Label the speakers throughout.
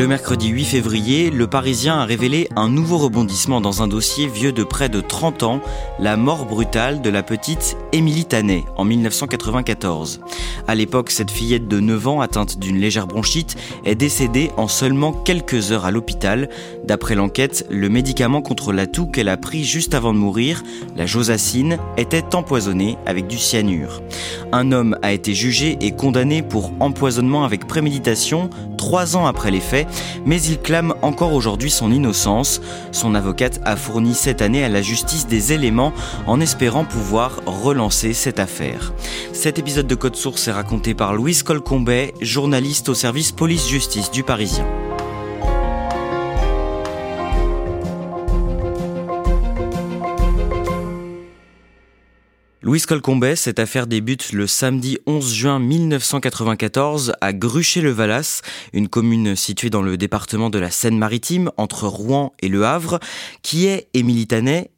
Speaker 1: Le mercredi 8 février, le Parisien a révélé un nouveau rebondissement dans un dossier vieux de près de 30 ans, la mort brutale de la petite Émilie Tanet en 1994. À l'époque, cette fillette de 9 ans atteinte d'une légère bronchite est décédée en seulement quelques heures à l'hôpital. D'après l'enquête, le médicament contre la toux qu'elle a pris juste avant de mourir, la josacine, était empoisonné avec du cyanure. Un homme a été jugé et condamné pour empoisonnement avec préméditation trois ans après les faits, mais il clame encore aujourd'hui son innocence. Son avocate a fourni cette année à la justice des éléments en espérant pouvoir relancer cette affaire. Cet épisode de Code Source est raconté par Louise Colcombet, journaliste au service police-justice du Parisien. Louise Colcombet, cette affaire débute le samedi 11 juin 1994 à Gruchet-le-Valas, une commune située dans le département de la Seine-Maritime entre Rouen et Le Havre. Qui est Émilie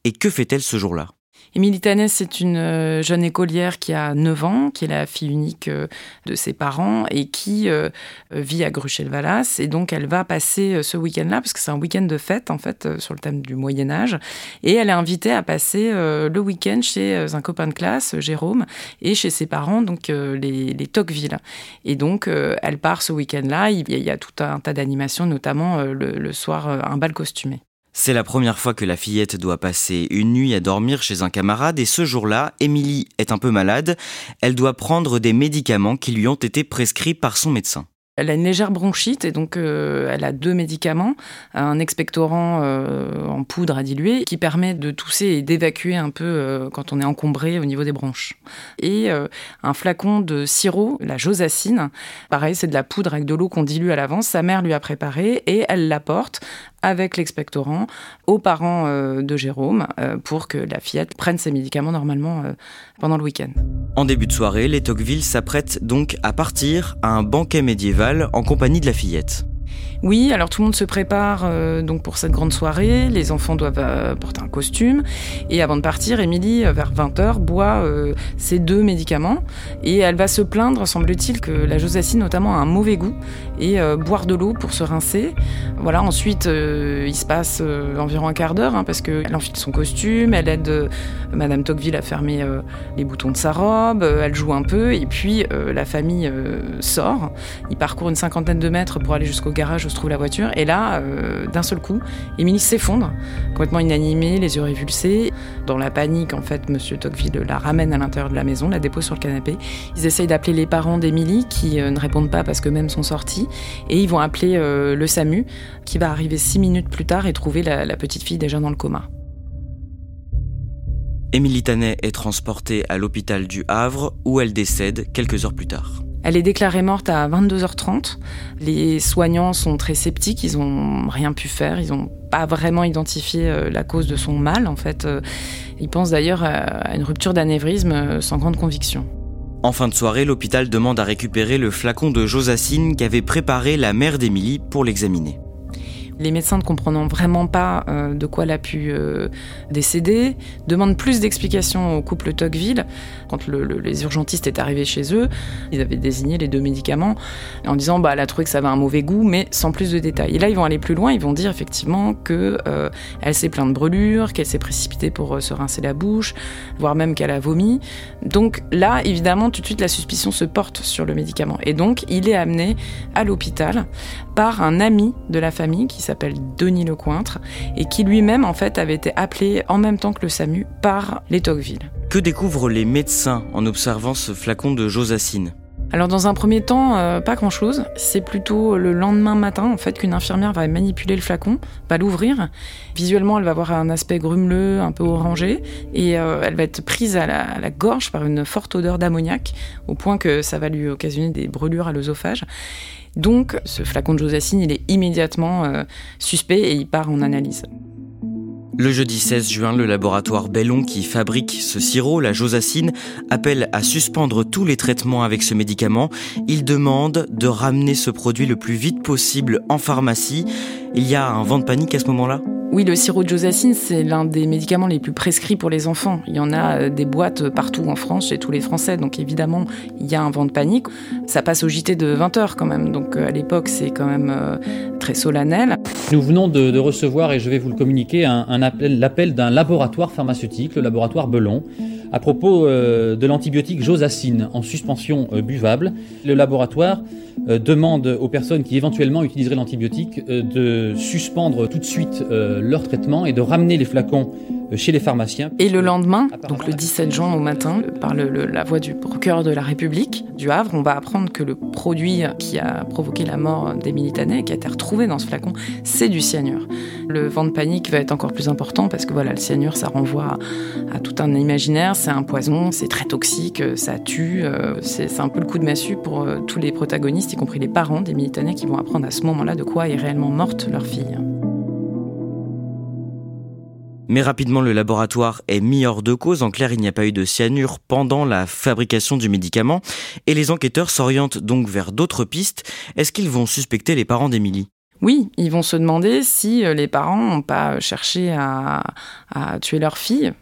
Speaker 1: et que fait-elle ce jour-là?
Speaker 2: Émilie Tanet, c'est une euh, jeune écolière qui a 9 ans, qui est la fille unique euh, de ses parents et qui euh, vit à Gruchel-Valas. Et donc, elle va passer ce week-end-là, parce que c'est un week-end de fête, en fait, sur le thème du Moyen-Âge. Et elle est invitée à passer le week-end chez un copain de classe, Jérôme, et chez ses parents, donc les, les Tocqueville. Et donc, elle part ce week-end-là. Il y a tout un tas d'animations, notamment le soir, un bal costumé.
Speaker 1: C'est la première fois que la fillette doit passer une nuit à dormir chez un camarade et ce jour-là, Émilie est un peu malade. Elle doit prendre des médicaments qui lui ont été prescrits par son médecin.
Speaker 2: Elle a une légère bronchite et donc euh, elle a deux médicaments, un expectorant euh, en poudre à diluer qui permet de tousser et d'évacuer un peu euh, quand on est encombré au niveau des bronches. Et un flacon de sirop, la josacine, pareil c'est de la poudre avec de l'eau qu'on dilue à l'avance, sa mère lui a préparé et elle l'apporte avec l'expectorant aux parents de Jérôme pour que la fillette prenne ses médicaments normalement pendant le week-end.
Speaker 1: En début de soirée, les Tocqueville s'apprêtent donc à partir à un banquet médiéval en compagnie de la fillette.
Speaker 2: Oui, alors tout le monde se prépare euh, donc pour cette grande soirée. Les enfants doivent euh, porter un costume. Et avant de partir, Émilie, euh, vers 20h, boit ses deux médicaments. Et elle va se plaindre, semble-t-il, que la josacine notamment a un mauvais goût. Et boire de l'eau pour se rincer. Voilà, ensuite, il se passe environ un quart d'heure, hein, parce qu'elle enfile son costume, elle aide Madame Tocqueville à fermer les boutons de sa robe, elle joue un peu, et puis la famille sort. Il parcourt une cinquantaine de mètres pour aller jusqu'au garage trouve la voiture. Et là, euh, d'un seul coup, Émilie s'effondre, complètement inanimée, les yeux révulsés. Dans la panique, en fait, Monsieur Tocqueville la ramène à l'intérieur de la maison, la dépose sur le canapé. Ils essayent d'appeler les parents d'Émilie, qui euh, ne répondent pas parce que même sont sortis. Et ils vont appeler euh, le SAMU, qui va arriver six minutes plus tard et trouver la, la petite fille déjà dans le coma.
Speaker 1: Émilie Tanet est transportée à l'hôpital du Havre, où elle décède quelques heures plus tard.
Speaker 2: Elle est déclarée morte à 22h30. Les soignants sont très sceptiques, ils n'ont rien pu faire, ils n'ont pas vraiment identifié euh, la cause de son mal. En fait, euh, ils pensent d'ailleurs à une rupture d'anévrisme euh, sans grande conviction.
Speaker 1: En fin de soirée, l'hôpital demande à récupérer le flacon de Josacine qu'avait préparé la mère d'Émilie pour l'examiner.
Speaker 2: Les médecins ne comprenant vraiment pas euh, de quoi elle a pu euh, décéder, demandent plus d'explications au couple Tocqueville. Quand les urgentistes étaient arrivés chez eux, ils avaient désigné les deux médicaments en disant bah, elle a trouvé que ça avait un mauvais goût, mais sans plus de détails. Et là, ils vont aller plus loin, ils vont dire effectivement que euh, s'est pleine de brûlures, qu'elle s'est précipitée pour se rincer la bouche, voire même qu'elle a vomi. Donc là, évidemment, tout de suite, la suspicion se porte sur le médicament. Et donc, il est amené à l'hôpital par un ami de la famille qui s'appelle Denis Lecointre et qui lui-même en fait avait été appelé en même temps que le SAMU par les Tocqueville.
Speaker 1: Que découvrent les médecins en observant ce flacon de Josacine?
Speaker 2: Alors dans un premier temps, euh, pas grand-chose. C'est plutôt le lendemain matin en fait qu'une infirmière va manipuler le flacon, va l'ouvrir. Visuellement, elle va avoir un aspect grumeleux, un peu orangé, et euh, elle va être prise à la, à la, gorge par une forte odeur d'ammoniac, au point que ça va lui occasionner des brûlures à l'œsophage. Donc, ce flacon de Josacine, il est immédiatement euh, suspect et il part en analyse.
Speaker 1: Le jeudi 16 juin, le laboratoire Bellon qui fabrique ce sirop, la josacine, appelle à suspendre tous les traitements avec ce médicament. Il demande de ramener ce produit le plus vite possible en pharmacie. Il y a un vent de panique à ce moment-là?
Speaker 2: Oui, le sirop de josacine, c'est l'un des médicaments les plus prescrits pour les enfants. Il y en a euh, des boîtes partout en France, chez tous les Français. Donc évidemment, il y a un vent de panique. Ça passe au JT de 20h quand même. Donc euh, à l'époque, c'est quand même euh, très solennel.
Speaker 3: Nous venons de, recevoir, et je vais vous le communiquer, un, appel, l'appel d'un laboratoire pharmaceutique, le laboratoire Belon, à propos de l'antibiotique josacine en suspension buvable. Le laboratoire demande aux personnes qui éventuellement utiliseraient l'antibiotique de suspendre tout de suite leur traitement et de ramener les flacons euh, chez les pharmaciens.
Speaker 2: Et le lendemain, donc le 17 juin au matin, par la voix du procureur de la République du Havre, on va apprendre que le produit qui a provoqué la mort des Tanet, qui a été retrouvé dans ce flacon, c'est du cyanure. Le vent de panique va être encore plus important parce que voilà, le cyanure, ça renvoie à, tout un imaginaire, c'est un poison, c'est très toxique, ça tue, euh, c'est un peu le coup de massue pour euh, tous les protagonistes, y compris les parents des Tanet, qui vont apprendre à ce moment-là de quoi est réellement morte leur fille.
Speaker 1: Mais rapidement, le laboratoire est mis hors de cause. En clair, il n'y a pas eu de cyanure pendant la fabrication du médicament. Et les enquêteurs s'orientent donc vers d'autres pistes. Est-ce qu'ils vont suspecter les parents d'Émilie?
Speaker 2: Oui, ils vont se demander si euh, les parents n'ont pas cherché à, tuer leur fille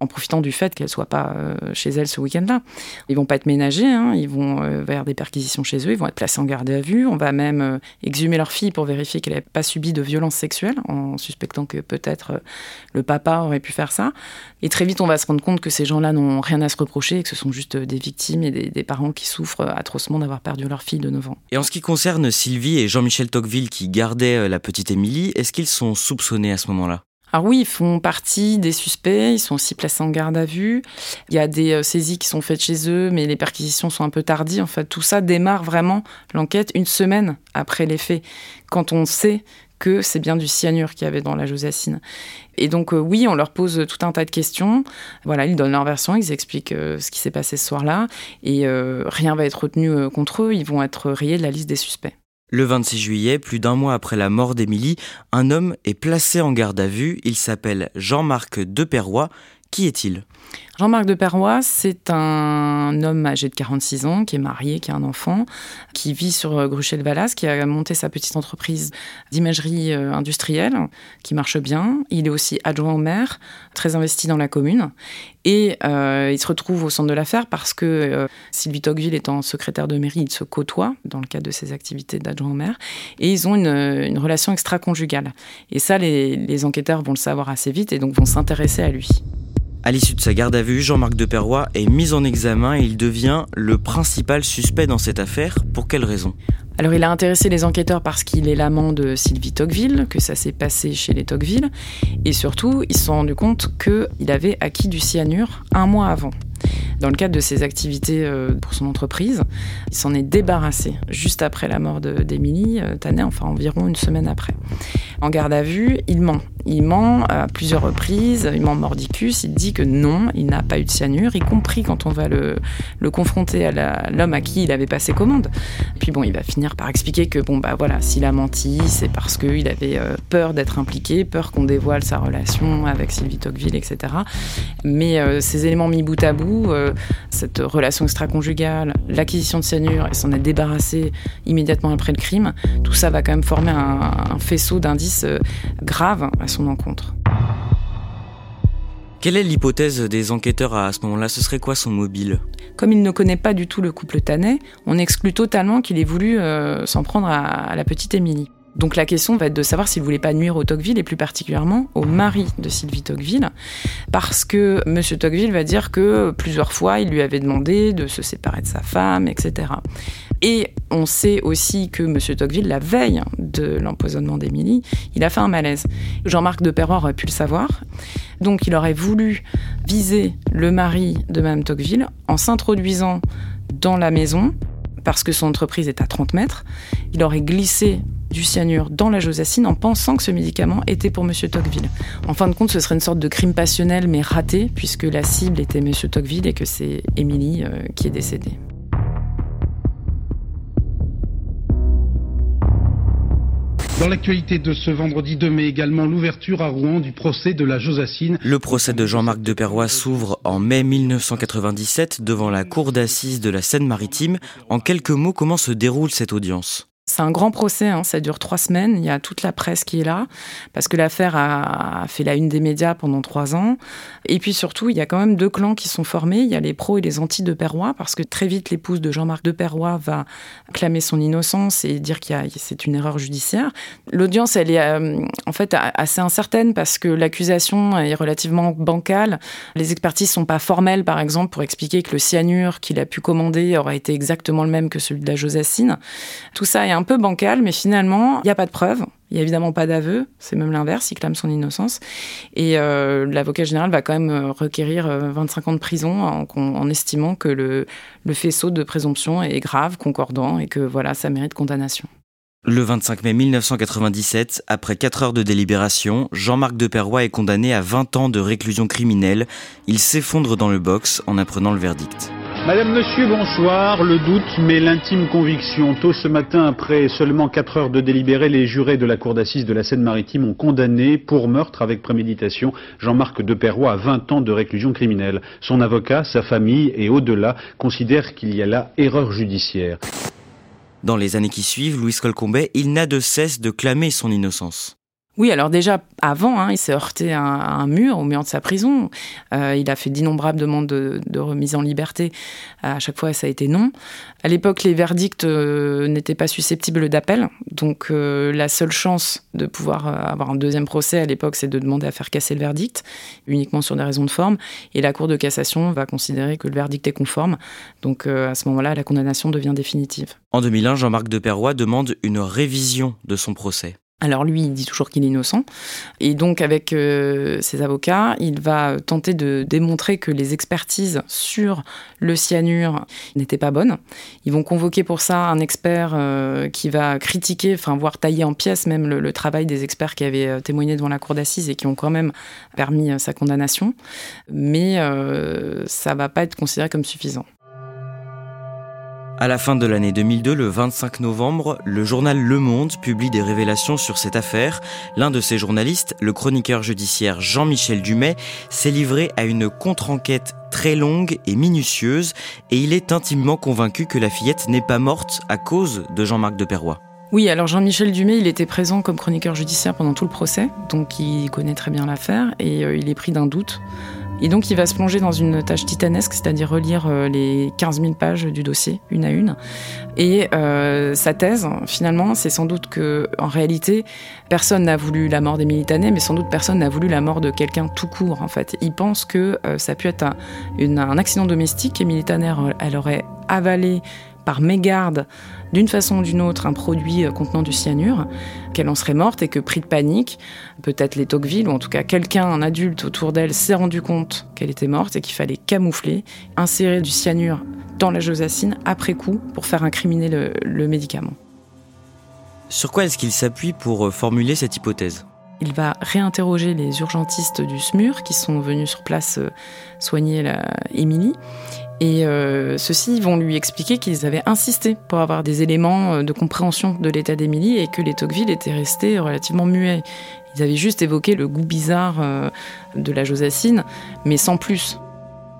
Speaker 2: en profitant du fait qu'elle soit pas euh, chez elle ce week-end-là. Ils vont pas être ménagés, hein, ils vont euh, vers des perquisitions chez eux, ils vont être placés en garde à vue. On va même exhumer leur fille pour vérifier qu'elle n'ait pas subi de violences sexuelles, en suspectant que peut-être le papa aurait pu faire ça. Et très vite, on va se rendre compte que ces gens-là n'ont rien à se reprocher et que ce sont juste des victimes et des, des parents qui souffrent atrocement d'avoir perdu leur fille de 9 ans.
Speaker 1: Et en ce qui concerne Sylvie et Jean-Michel Tocqueville qui gardent euh, la petite Émilie, est-ce qu'ils sont soupçonnés à ce moment-là?
Speaker 2: Alors oui, ils font partie des suspects, ils sont aussi placés en garde à vue. Il y a des euh, saisies qui sont faites chez eux, mais les perquisitions sont un peu tardives. En fait, tout ça démarre vraiment l'enquête une semaine après les faits, quand on sait que c'est bien du cyanure qu'il y avait dans la josacine. Et donc euh, oui, on leur pose tout un tas de questions. Voilà, ils donnent leur version, ils expliquent ce qui s'est passé ce soir-là, et rien va être retenu contre eux. Ils vont être rayés de la liste des suspects.
Speaker 1: Le 26 juillet, plus d'un mois après la mort d'Émilie, un homme est placé en garde à vue. Il s'appelle Jean-Marc Deperroy. Qui est-il?
Speaker 2: Jean-Marc de Perrois, c'est un homme âgé de 46 ans, qui est marié, qui a un enfant, qui vit sur euh, Gruchel-Valas, qui a monté sa petite entreprise d'imagerie euh, industrielle, qui marche bien. Il est aussi adjoint au maire, très investi dans la commune. Et euh, il se retrouve au centre de l'affaire parce que Sylvie Tocqueville étant secrétaire de mairie, il se côtoie dans le cadre de ses activités d'adjoint au maire. Et ils ont une, relation extra-conjugale. Et ça, les enquêteurs vont le savoir assez vite et donc vont s'intéresser à lui.
Speaker 1: À l'issue de sa garde à vue, Jean-Marc Deperroy est mis en examen et il devient le principal suspect dans cette affaire. Pour quelle raison?
Speaker 2: Alors il a intéressé les enquêteurs parce qu'il est l'amant de Sylvie Tocqueville, que ça s'est passé chez les Tocqueville, et surtout ils se sont rendus compte qu'il avait acquis du cyanure un mois avant. Dans le cadre de ses activités euh, pour son entreprise, il s'en est débarrassé juste après la mort d'Émilie euh, Tanet, enfin environ une semaine après. En garde à vue, il ment. Il ment à plusieurs reprises, il ment mordicus, il dit que non, il n'a pas eu de cyanure, y compris quand on va le, le confronter à l'homme à qui il avait passé commande. Puis bon, il va finir par expliquer que bon bah voilà, s'il a menti, c'est parce qu'il avait euh, peur d'être impliqué, peur qu'on dévoile sa relation avec Sylvie Tocqueville, etc. Mais euh, ces éléments mis bout à bout, euh, cette relation extra-conjugale, l'acquisition de cyanure et s'en être débarrassé immédiatement après le crime, tout ça va quand même former un, faisceau d'indices graves à son encontre.
Speaker 1: Quelle est l'hypothèse des enquêteurs à ce moment-là? Ce serait quoi son mobile?
Speaker 2: Comme il ne connaît pas du tout le couple Tanet, on exclut totalement qu'il ait voulu s'en prendre à la petite Émilie. Donc la question va être de savoir s'il voulait pas nuire au Tocqueville et plus particulièrement au mari de Sylvie Tocqueville, parce que M. Tocqueville va dire que plusieurs fois il lui avait demandé de se séparer de sa femme, etc. Et on sait aussi que M. Tocqueville, la veille de l'empoisonnement d'Émilie, il a fait un malaise. Jean-Marc de Perrois aurait pu le savoir. Donc il aurait voulu viser le mari de Mme Tocqueville en s'introduisant dans la maison parce que son entreprise est à 30 mètres. Il aurait glissé du cyanure dans la josacine en pensant que ce médicament était pour M. Tocqueville. En fin de compte, ce serait une sorte de crime passionnel mais raté, puisque la cible était M. Tocqueville et que c'est Émilie euh, qui est décédée.
Speaker 4: Dans l'actualité de ce vendredi 2 mai également, l'ouverture à Rouen du procès de la Josacine.
Speaker 1: Le procès de Jean-Marc de Perrois s'ouvre en mai 1997 devant la cour d'assises de la Seine-Maritime. En quelques mots, comment se déroule cette audience?
Speaker 2: C'est un grand procès, hein, ça dure trois semaines. Il y a toute la presse qui est là, parce que l'affaire a fait la une des médias pendant trois ans. Et puis surtout, il y a quand même deux clans qui sont formés. Il y a les pros et les anti de Perrois, parce que très vite, l'épouse de Jean-Marc de Perrois va clamer son innocence et dire qu'il c'est une erreur judiciaire. L'audience, elle est euh, en fait assez incertaine, parce que l'accusation est relativement bancale. Les expertises sont pas formelles, par exemple, pour expliquer que le cyanure qu'il a pu commander aurait été exactement le même que celui de la josacine. Tout ça est un peu bancal, mais finalement, il n'y a pas de preuves. Il n'y a évidemment pas d'aveu, c'est même l'inverse, il clame son innocence. Et euh, l'avocat général va quand même euh, requérir 25 euh, ans de prison en, estimant que le, le, faisceau de présomption est grave, concordant, et que voilà, ça mérite condamnation.
Speaker 1: Le 25 mai 1997, après 4 heures de délibération, Jean-Marc Deperroy est condamné à 20 ans de réclusion criminelle. Il s'effondre dans le box en apprenant le verdict.
Speaker 4: Madame, Monsieur, bonsoir. Le doute, mais l'intime conviction. Tôt ce matin, après seulement 4 heures de délibéré, les jurés de la Cour d'assises de la Seine-Maritime ont condamné pour meurtre avec préméditation Jean-Marc Deperroy à 20 ans de réclusion criminelle. Son avocat, sa famille et au-delà considèrent qu'il y a là erreur judiciaire.
Speaker 1: Dans les années qui suivent, Louis Colcombet, il n'a de cesse de clamer son innocence.
Speaker 2: Oui, alors déjà, avant, hein, il s'est heurté à un, mur au mur de sa prison. Euh, il a fait d'innombrables demandes de, remise en liberté. À chaque fois, ça a été non. À l'époque, les verdicts euh, n'étaient pas susceptibles d'appel. Donc, euh, la seule chance de pouvoir avoir un deuxième procès à l'époque, c'est de demander à faire casser le verdict, uniquement sur des raisons de forme. Et la Cour de cassation va considérer que le verdict est conforme. Donc, à ce moment-là, la condamnation devient définitive.
Speaker 1: En 2001, Jean-Marc Deperroy demande une révision de son procès.
Speaker 2: Alors lui, il dit toujours qu'il est innocent. Et donc avec euh, ses avocats, il va tenter de démontrer que les expertises sur le cyanure n'étaient pas bonnes. Ils vont convoquer pour ça un expert euh, qui va critiquer, enfin voire tailler en pièces même le, travail des experts qui avaient euh, témoigné devant la cour d'assises et qui ont quand même permis sa condamnation. Mais ça va pas être considéré comme suffisant.
Speaker 1: À la fin de l'année 2002, le 25 novembre, le journal Le Monde publie des révélations sur cette affaire. L'un de ses journalistes, le chroniqueur judiciaire Jean-Michel Dumet, s'est livré à une contre-enquête très longue et minutieuse et il est intimement convaincu que la fillette n'est pas morte à cause de Jean-Marc de Perrois.
Speaker 2: Oui, alors Jean-Michel Dumet, il était présent comme chroniqueur judiciaire pendant tout le procès, donc il connaît très bien l'affaire et euh, il est pris d'un doute. Et donc il va se plonger dans une tâche titanesque, c'est-à-dire relire euh, les 15 000 pages du dossier, une à une. Et euh, sa thèse, finalement, c'est sans doute que, en réalité, personne n'a voulu la mort des Militanais, mais sans doute personne n'a voulu la mort de quelqu'un tout court, en fait. Il pense que euh, ça a pu être un, accident domestique et Militaner, elle aurait avalé par mégarde, d'une façon ou d'une autre, un produit euh, contenant du cyanure, qu'elle en serait morte et que, pris de panique, peut-être les Tocqueville, ou en tout cas quelqu'un, un adulte autour d'elle, s'est rendu compte qu'elle était morte et qu'il fallait camoufler, insérer du cyanure dans la josacine après coup pour faire incriminer le, le médicament.
Speaker 1: Sur quoi est-ce qu'il s'appuie pour euh, formuler cette hypothèse?
Speaker 2: Il va réinterroger les urgentistes du SMUR qui sont venus sur place euh, soigner Émilie. Et euh, ceux-ci vont lui expliquer qu'ils avaient insisté pour avoir des éléments euh, de compréhension de l'état d'Émilie et que les Tocqueville étaient restés relativement muets. Ils avaient juste évoqué le goût bizarre de la Josassine, mais sans plus.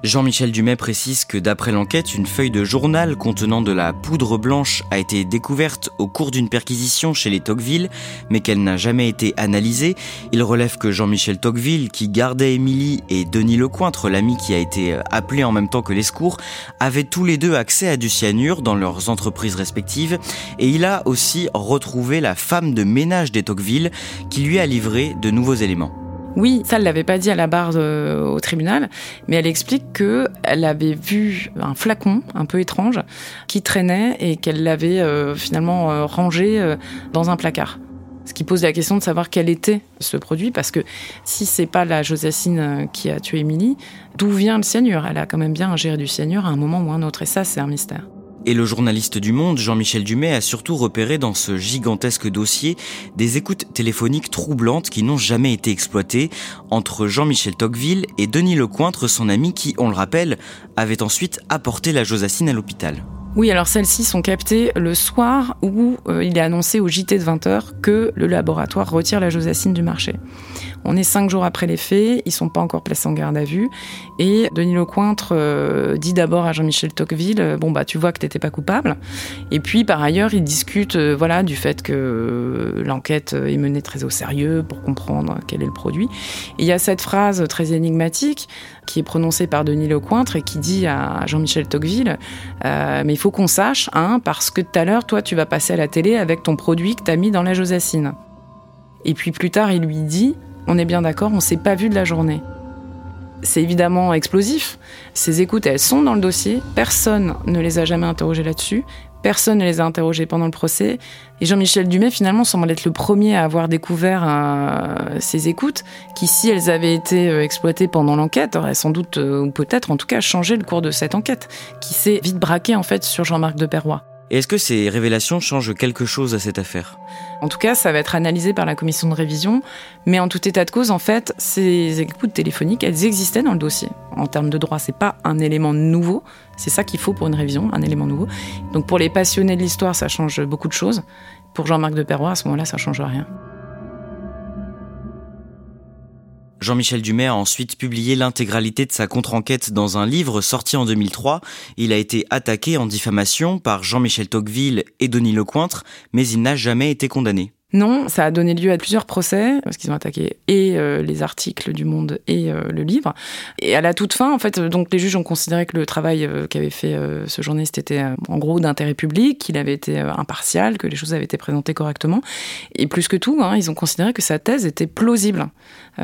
Speaker 1: Jean-Michel Dumais précise que d'après l'enquête, une feuille de journal contenant de la poudre blanche a été découverte au cours d'une perquisition chez les Tocqueville, mais qu'elle n'a jamais été analysée. Il relève que Jean-Michel Tocqueville, qui gardait Émilie, et Denis Lecointre, l'ami qui a été appelé en même temps que les secours, avaient tous les deux accès à du cyanure dans leurs entreprises respectives, et il a aussi retrouvé la femme de ménage des Tocqueville, qui lui a livré de nouveaux éléments.
Speaker 2: Oui, ça, elle l'avait pas dit à la barre au tribunal, mais elle explique que elle avait vu un flacon un peu étrange qui traînait et qu'elle l'avait euh, finalement euh, rangé euh, dans un placard. Ce qui pose la question de savoir quel était ce produit, parce que si c'est pas la Josassine qui a tué Émilie, d'où vient le cyanure? Elle a quand même bien ingéré du cyanure à un moment ou un autre, et ça, c'est un mystère.
Speaker 1: Et le journaliste du Monde, Jean-Michel Dumais, a surtout repéré dans ce gigantesque dossier des écoutes téléphoniques troublantes qui n'ont jamais été exploitées entre Jean-Michel Tocqueville et Denis Lecointre, son ami qui, on le rappelle, avait ensuite apporté la Josassine à l'hôpital.
Speaker 2: Oui, alors celles-ci sont captées le soir où euh, il est annoncé au JT de 20h que le laboratoire retire la Josassine du marché. On est cinq jours après les faits, ils sont pas encore placés en garde à vue. Et Denis Lecointre euh, dit d'abord à Jean-Michel Tocqueville euh, Bon, bah, tu vois que t'étais pas coupable. Et puis, par ailleurs, il discute voilà, du fait que l'enquête est menée très au sérieux pour comprendre quel est le produit. Et il y a cette phrase très énigmatique qui est prononcée par Denis Lecointre et qui dit à Jean-Michel Tocqueville Mais il faut qu'on sache, hein, parce que tout à l'heure, toi, tu vas passer à la télé avec ton produit que tu as mis dans la Josassine. Et puis plus tard, il lui dit On est bien d'accord, on s'est pas vu de la journée. C'est évidemment explosif. Ces écoutes, elles sont dans le dossier. Personne ne les a jamais interrogées là-dessus. Personne ne les a interrogés pendant le procès. Et Jean-Michel Dumais, finalement, semble être le premier à avoir découvert euh, ces écoutes, qui, si elles avaient été euh, exploitées pendant l'enquête, auraient sans doute, euh, ou peut-être en tout cas, changé le cours de cette enquête, qui s'est vite braquée en fait sur Jean-Marc de Perrois.
Speaker 1: Et est-ce que ces révélations changent quelque chose à cette affaire?
Speaker 2: En tout cas, ça va être analysé par la commission de révision, mais en tout état de cause, en fait, ces écoutes téléphoniques, elles existaient dans le dossier. En termes de droit, c'est pas un élément nouveau, c'est ça qu'il faut pour une révision, un élément nouveau. Donc pour les passionnés de l'histoire, ça change beaucoup de choses. Pour Jean-Marc de Perrois, à ce moment-là, ça change rien.
Speaker 1: Jean-Michel Dumais a ensuite publié l'intégralité de sa contre-enquête dans un livre sorti en 2003. Il a été attaqué en diffamation par Jean-Michel Tocqueville et Denis Lecointre, mais il n'a jamais été condamné.
Speaker 2: Non, ça a donné lieu à plusieurs procès, parce qu'ils ont attaqué et euh, les articles du Monde et euh, le livre. Et à la toute fin, en fait, donc les juges ont considéré que le travail euh, qu'avait fait ce journaliste était en gros d'intérêt public, qu'il avait été impartial, que les choses avaient été présentées correctement. Et plus que tout, hein, ils ont considéré que sa thèse était plausible.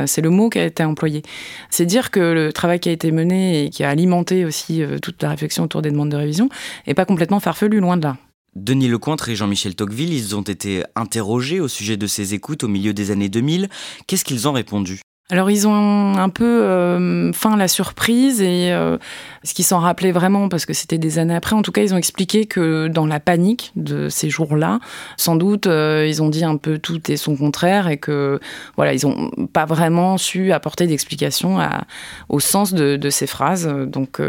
Speaker 2: C'est le mot qui a été employé. C'est dire que le travail qui a été mené et qui a alimenté aussi toute la réflexion autour des demandes de révision n'est pas complètement farfelu, loin de là.
Speaker 1: Denis Lecointre et Jean-Michel Tocqueville, ils ont été interrogés au sujet de ces écoutes au milieu des années 2000. Qu'est-ce qu'ils ont répondu?
Speaker 2: Alors ils ont un peu euh, faim la surprise et euh, ce qu'ils s'en rappelaient vraiment parce que c'était des années après. En tout cas, ils ont expliqué que dans la panique de ces jours-là, sans doute, euh, ils ont dit un peu tout et son contraire et que voilà, ils n'ont pas vraiment su apporter d'explication au sens de, de, ces phrases. Donc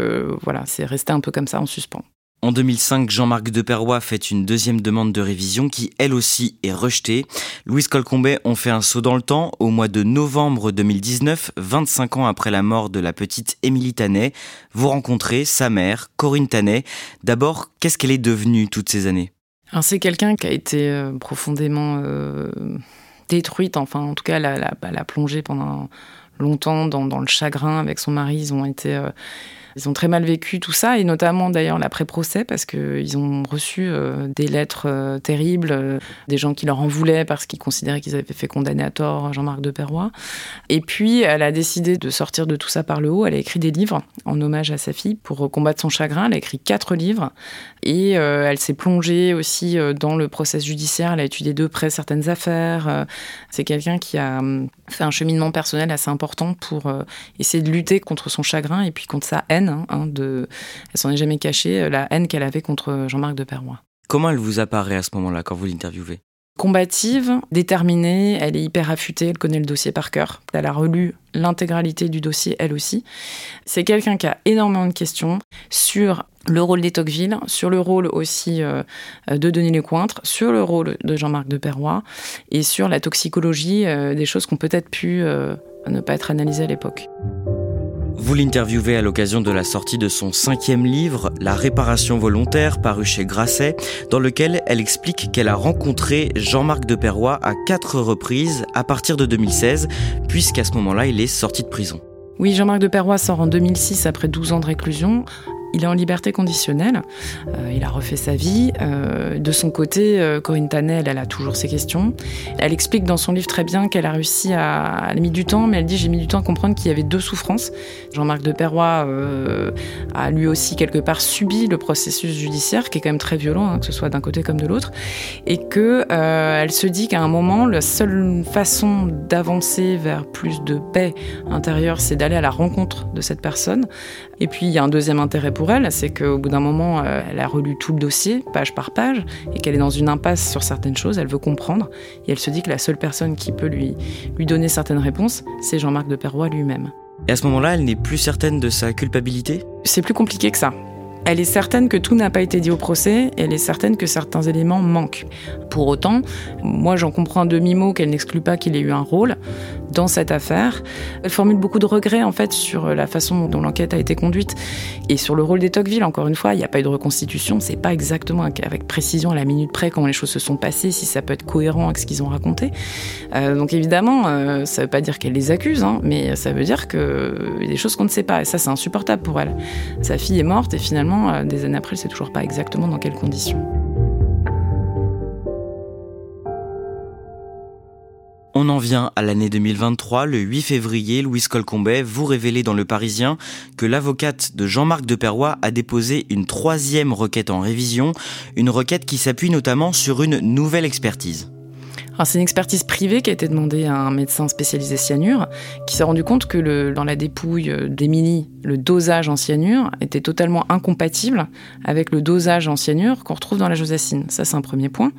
Speaker 2: voilà, c'est resté un peu comme ça en suspens.
Speaker 1: En 2005, Jean-Marc Deperroy fait une deuxième demande de révision qui, elle aussi, est rejetée. Louise Colcombet, on fait un saut dans le temps. Au mois de novembre 2019, 25 ans après la mort de la petite Émilie Tanet, vous rencontrez sa mère, Corinne Tanet. D'abord, qu'est-ce qu'elle est devenue toutes ces années?
Speaker 2: C'est quelqu'un qui a été euh, profondément euh, détruite, enfin en tout cas, elle a, plongé pendant longtemps dans, le chagrin avec son mari. Ils ont été... Euh, ils ont très mal vécu tout ça, et notamment d'ailleurs l'après-procès, parce qu'ils ont reçu euh, des lettres euh, terribles, euh, des gens qui leur en voulaient parce qu'ils considéraient qu'ils avaient fait condamner à tort Jean-Marc de Perrois. Et puis, elle a décidé de sortir de tout ça par le haut. Elle a écrit des livres en hommage à sa fille pour combattre son chagrin. Elle a écrit quatre livres, et elle s'est plongée aussi dans le process judiciaire. Elle a étudié de près certaines affaires. C'est quelqu'un qui a hum, fait un cheminement personnel assez important pour essayer de lutter contre son chagrin et puis contre sa haine Hein, de, elle s'en est jamais cachée, euh, la haine qu'elle avait contre Jean-Marc de Perrois.
Speaker 1: Comment elle vous apparaît à ce moment-là quand vous l'interviewez?
Speaker 2: Combative, déterminée, elle est hyper affûtée, elle connaît le dossier par cœur. Elle a relu l'intégralité du dossier elle aussi. C'est quelqu'un qui a énormément de questions sur le rôle des Tocqueville, sur le rôle aussi euh, de Denis Lecointre, sur le rôle de Jean-Marc de Perrois et sur la toxicologie euh, des choses qui ont peut-être pu euh, ne pas être analysées à l'époque.
Speaker 1: Vous l'interviewez à l'occasion de la sortie de son cinquième livre, La réparation volontaire, paru chez Grasset, dans lequel elle explique qu'elle a rencontré Jean-Marc de Perrois à quatre reprises à partir de 2016, puisqu'à ce moment-là, il est sorti de prison.
Speaker 2: Oui, Jean-Marc de Perrois sort en 2006 après 12 ans de réclusion. Il est en liberté conditionnelle. Euh, il a refait sa vie. Euh, de son côté, euh, Corinne Tanel, elle a toujours ses questions. Elle explique dans son livre très bien qu'elle a réussi à. Elle a mis du temps, mais elle dit J'ai mis du temps à comprendre qu'il y avait deux souffrances. Jean-Marc de Perrois a lui aussi quelque part subi le processus judiciaire, qui est quand même très violent, hein, que ce soit d'un côté comme de l'autre. Et que elle se dit qu'à un moment, la seule façon d'avancer vers plus de paix intérieure, c'est d'aller à la rencontre de cette personne. Et puis, il y a un deuxième intérêt pour elle, c'est qu'au bout d'un moment, euh, elle a relu tout le dossier, page par page, et qu'elle est dans une impasse sur certaines choses, elle veut comprendre, et elle se dit que la seule personne qui peut lui, lui donner certaines réponses, c'est Jean-Marc de Perrois lui-même.
Speaker 1: Et à ce moment-là, elle n'est plus certaine de sa culpabilité?
Speaker 2: C'est plus compliqué que ça. Elle est certaine que tout n'a pas été dit au procès, elle est certaine que certains éléments manquent. Pour autant, moi j'en comprends un demi-mot qu'elle n'exclut pas qu'il ait eu un rôle dans cette affaire. Elle formule beaucoup de regrets en fait sur la façon dont l'enquête a été conduite et sur le rôle des Tocqueville. Encore une fois, il n'y a pas eu de reconstitution, c'est pas exactement avec précision à la minute près comment les choses se sont passées, si ça peut être cohérent avec ce qu'ils ont raconté. Euh, donc évidemment, euh, ça veut pas dire qu'elle les accuse, hein, mais ça veut dire qu'il y a des choses qu'on ne sait pas et ça c'est insupportable pour elle. Sa fille est morte et finalement euh, des années après, c'est toujours pas exactement dans quelles conditions.
Speaker 1: On en vient à l'année 2023. Le 8 février, Louise Colcombet vous révélez dans Le Parisien que l'avocate de Jean-Marc de Perrois a déposé une troisième requête en révision, une requête qui s'appuie notamment sur une nouvelle expertise
Speaker 2: c'est une expertise privée qui a été demandée à un médecin spécialisé cyanure, qui s'est rendu compte que le, dans la dépouille d'Émilie, le dosage en cyanure était totalement incompatible avec le dosage en cyanure qu'on retrouve dans la josacine. Ça, c'est un premier point.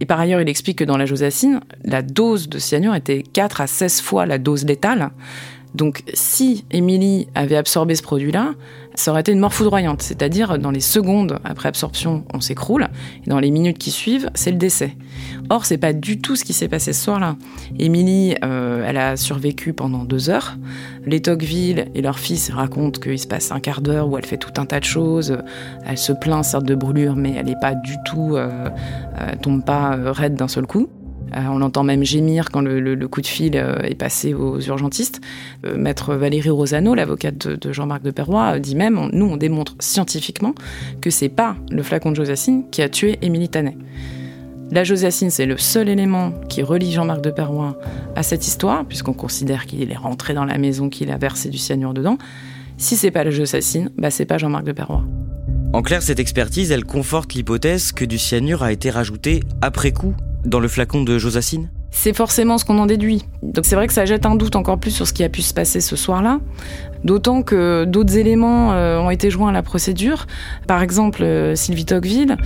Speaker 2: Et par ailleurs, il explique que dans la josacine, la dose de cyanure était 4 à 16 fois la dose létale. Donc, si Émilie avait absorbé ce produit-là, ça aurait été une mort foudroyante, c'est-à-dire dans les secondes après absorption, on s'écroule, et dans les minutes qui suivent, c'est le décès. Or, c'est pas du tout ce qui s'est passé ce soir-là. Émilie, euh, elle a survécu pendant deux heures. Les Tocqueville et leur fils racontent qu'il se passe un quart d'heure où elle fait tout un tas de choses. Elle se plaint certes de brûlure, mais elle n'est pas du tout, euh, euh tombe pas raide d'un seul coup. Euh, on l'entend même gémir quand le, coup de fil euh, est passé aux urgentistes. Euh, maître Valérie Rosano, l'avocate de, Jean-Marc de Perrois, dit même nous, on démontre scientifiquement que c'est pas le flacon de Josacine qui a tué Émilie Tanet. La Josacine, c'est le seul élément qui relie Jean-Marc de Perrois à cette histoire, puisqu'on considère qu'il est rentré dans la maison, qu'il a versé du cyanure dedans. Si c'est pas la Josacine, bah c'est pas Jean-Marc de Perrois.
Speaker 1: En clair, cette expertise, elle conforte l'hypothèse que du cyanure a été rajouté après coup dans le flacon de Josacine
Speaker 2: c'est forcément ce qu'on en déduit. Donc c'est vrai que ça jette un doute encore plus sur ce qui a pu se passer ce soir-là. D'autant que d'autres éléments euh, ont été joints à la procédure. Par exemple, euh, Sylvie Tocqueville,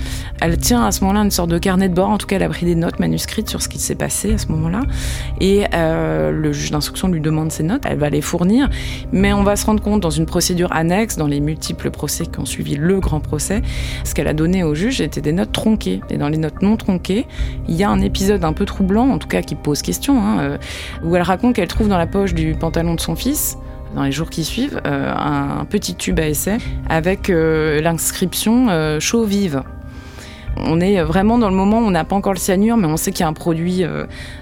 Speaker 2: elle tient à ce moment-là une sorte de carnet de bord. En tout cas, elle a pris des notes manuscrites sur ce qui s'est passé à ce moment-là. Et euh, le juge d'instruction lui demande ces notes. Elle va les fournir. Mais on va se rendre compte dans une procédure annexe, dans les multiples procès qui ont suivi le grand procès, ce qu'elle a donné au juge était des notes tronquées. Et dans les notes non tronquées, il y a un épisode un peu troublant, en tout cas qui pose question, hein, où elle raconte qu'elle trouve dans la poche du pantalon de son fils dans les jours qui suivent, euh, un petit tube à essai avec euh, l'inscription euh, chaud vive. On est vraiment dans le moment où on n'a pas encore le cyanure, mais on sait qu'il y a un produit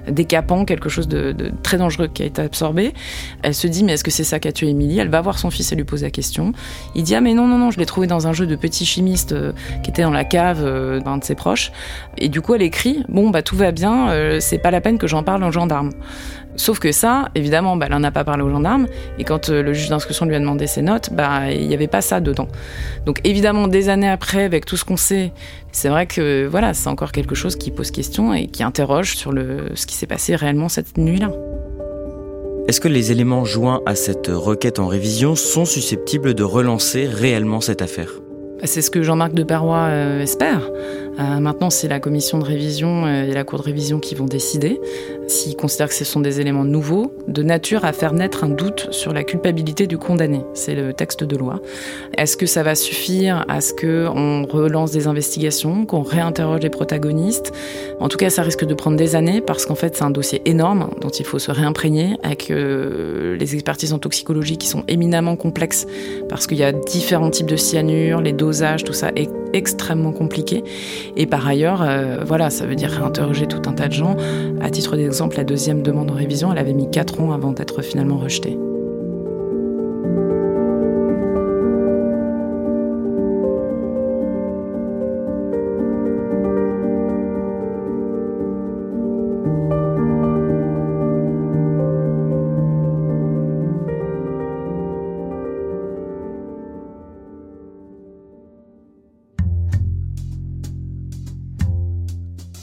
Speaker 2: décapant, quelque chose de, très dangereux qui a été absorbé. Elle se dit, mais est-ce que c'est ça qui a tué Émilie? Elle va voir son fils et lui pose la question. Il dit, ah mais non, non, non, je l'ai trouvé dans un jeu de petit chimiste qui était dans la cave d'un de ses proches. Et du coup, elle écrit, bon, bah tout va bien, c'est pas la peine que j'en parle aux gendarmes. Sauf que ça, évidemment, bah, elle n'en a pas parlé aux gendarmes. Et quand euh, le juge d'instruction lui a demandé ses notes, bah, il n'y avait pas ça dedans. Donc évidemment, des années après, avec tout ce qu'on sait, c'est vrai que voilà, c'est encore quelque chose qui pose question et qui interroge sur le, ce qui s'est passé réellement cette nuit-là.
Speaker 1: Est-ce que les éléments joints à cette requête en révision sont susceptibles de relancer réellement cette affaire?
Speaker 2: Bah, c'est ce que Jean-Marc de Perrois euh, espère. Euh, maintenant, c'est la commission de révision euh, et la cour de révision qui vont décider s'ils considèrent que ce sont des éléments nouveaux, de nature à faire naître un doute sur la culpabilité du condamné. C'est le texte de loi. Est-ce que ça va suffire à ce qu'on relance des investigations, qu'on réinterroge les protagonistes? En tout cas, ça risque de prendre des années parce qu'en fait, c'est un dossier énorme dont il faut se réimprégner avec euh, les expertises en toxicologie qui sont éminemment complexes parce qu'il y a différents types de cyanure, les dosages, tout ça est extrêmement compliqué. Et par ailleurs, euh, voilà, ça veut dire réinterroger tout un tas de gens. À titre d'exemple, la deuxième demande en révision, elle avait mis 4 ans avant d'être finalement rejetée.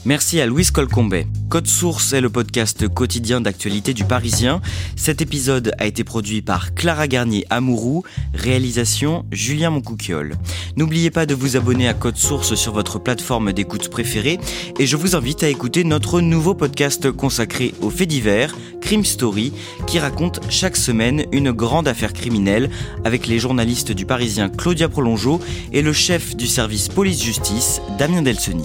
Speaker 1: Merci à Louise Colcombet. Code Source est le podcast quotidien d'actualité du Parisien. Cet épisode a été produit par Clara Garnier Amourou, réalisation Julien Moncouquiole. N'oubliez pas de vous abonner à Code Source sur votre plateforme d'écoute préférée et je vous invite à écouter notre nouveau podcast consacré aux faits divers, Crime Story, qui raconte chaque semaine une grande affaire criminelle avec les journalistes du Parisien Claudia Prolongeau et le chef du service police-justice Damien Delseny.